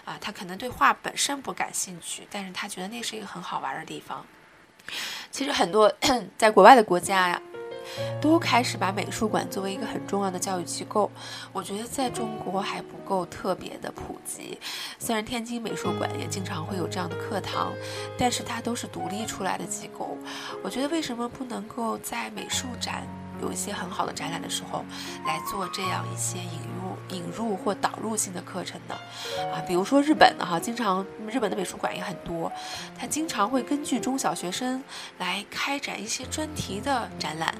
啊，他可能对画本身不感兴趣，但是他觉得那是一个很好玩的地方。其实很多 <coughs> 在国外的国家呀，都开始把美术馆作为一个很重要的教育机构。我觉得在中国还不够特别的普及。虽然天津美术馆也经常会有这样的课堂，但是它都是独立出来的机构。我觉得为什么不能够在美术展有一些很好的展览的时候，来做这样一些引入？引入或导入性的课程的，啊，比如说日本的哈，经常日本的美术馆也很多，它经常会根据中小学生来开展一些专题的展览。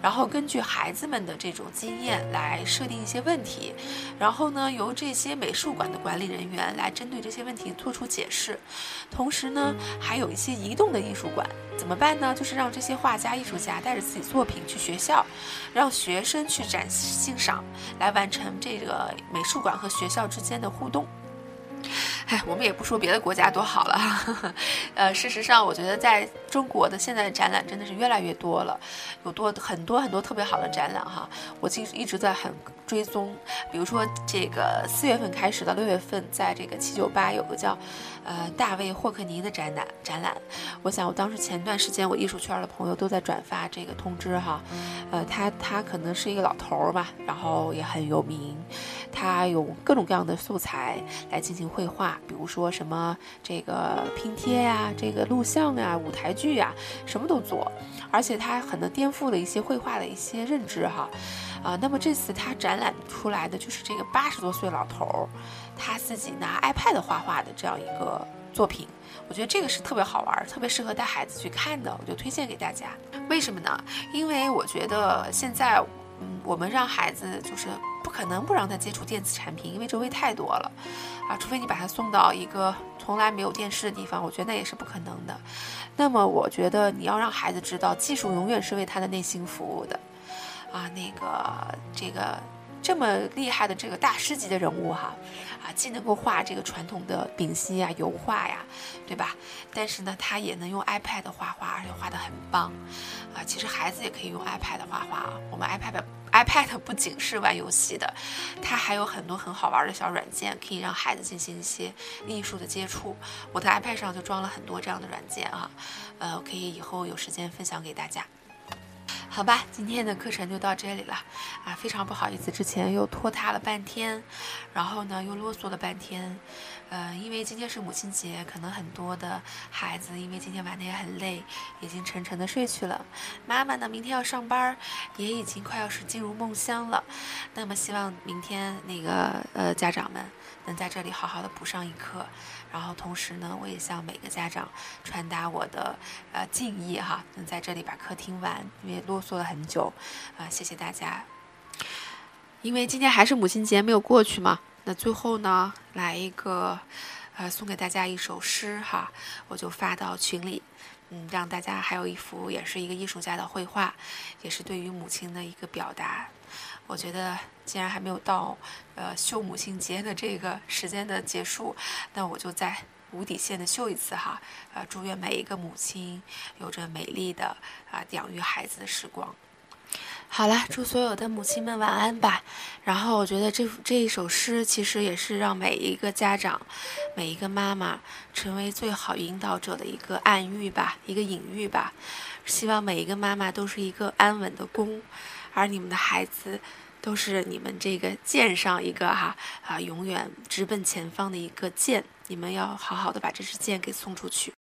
然后根据孩子们的这种经验来设定一些问题，然后呢，由这些美术馆的管理人员来针对这些问题做出解释。同时呢，还有一些移动的艺术馆，怎么办呢？就是让这些画家、艺术家带着自己作品去学校，让学生去展欣赏，来完成这个美术馆和学校之间的互动。哎，我们也不说别的国家多好了，<laughs> 呃，事实上，我觉得在中国的现在的展览真的是越来越多了，有多很多很多特别好的展览哈。我其实一直在很追踪，比如说这个四月份开始到六月份，在这个七九八有个叫呃大卫霍克尼的展览展览。我想我当时前段时间我艺术圈的朋友都在转发这个通知哈，呃，他他可能是一个老头儿吧，然后也很有名，他有各种各样的素材来进行绘画。比如说什么这个拼贴呀，这个录像呀，舞台剧呀，什么都做，而且他可能颠覆了一些绘画的一些认知哈，啊，那么这次他展览出来的就是这个八十多岁老头儿，他自己拿 iPad 画画的这样一个作品，我觉得这个是特别好玩，特别适合带孩子去看的，我就推荐给大家。为什么呢？因为我觉得现在，嗯，我们让孩子就是不可能不让他接触电子产品，因为周围太多了。啊，除非你把他送到一个从来没有电视的地方，我觉得那也是不可能的。那么，我觉得你要让孩子知道，技术永远是为他的内心服务的。啊，那个这个这么厉害的这个大师级的人物哈，啊既能够画这个传统的丙烯呀、油画呀，对吧？但是呢，他也能用 iPad 画画，而且画得很棒。啊，其实孩子也可以用 iPad 画画啊。我们 iPad。iPad 不仅是玩游戏的，它还有很多很好玩的小软件，可以让孩子进行一些艺术的接触。我的 iPad 上就装了很多这样的软件啊，呃，可以以后有时间分享给大家。好吧，今天的课程就到这里了啊，非常不好意思，之前又拖沓了半天，然后呢又啰嗦了半天。呃，因为今天是母亲节，可能很多的孩子因为今天玩的也很累，已经沉沉的睡去了。妈妈呢，明天要上班，也已经快要是进入梦乡了。那么希望明天那个呃家长们能在这里好好的补上一课。然后同时呢，我也向每个家长传达我的呃敬意哈，能在这里把课听完，因为啰嗦了很久啊，谢谢大家。因为今天还是母亲节没有过去嘛。那最后呢，来一个，呃，送给大家一首诗哈，我就发到群里。嗯，让大家还有一幅也是一个艺术家的绘画，也是对于母亲的一个表达。我觉得既然还没有到呃秀母亲节的这个时间的结束，那我就在。无底线的秀一次哈，呃，祝愿每一个母亲有着美丽的啊养育孩子的时光。好了，祝所有的母亲们晚安吧。然后我觉得这这一首诗其实也是让每一个家长、每一个妈妈成为最好引导者的一个暗喻吧，一个隐喻吧。希望每一个妈妈都是一个安稳的宫，而你们的孩子都是你们这个箭上一个哈啊永远直奔前方的一个箭。你们要好好的把这支箭给送出去。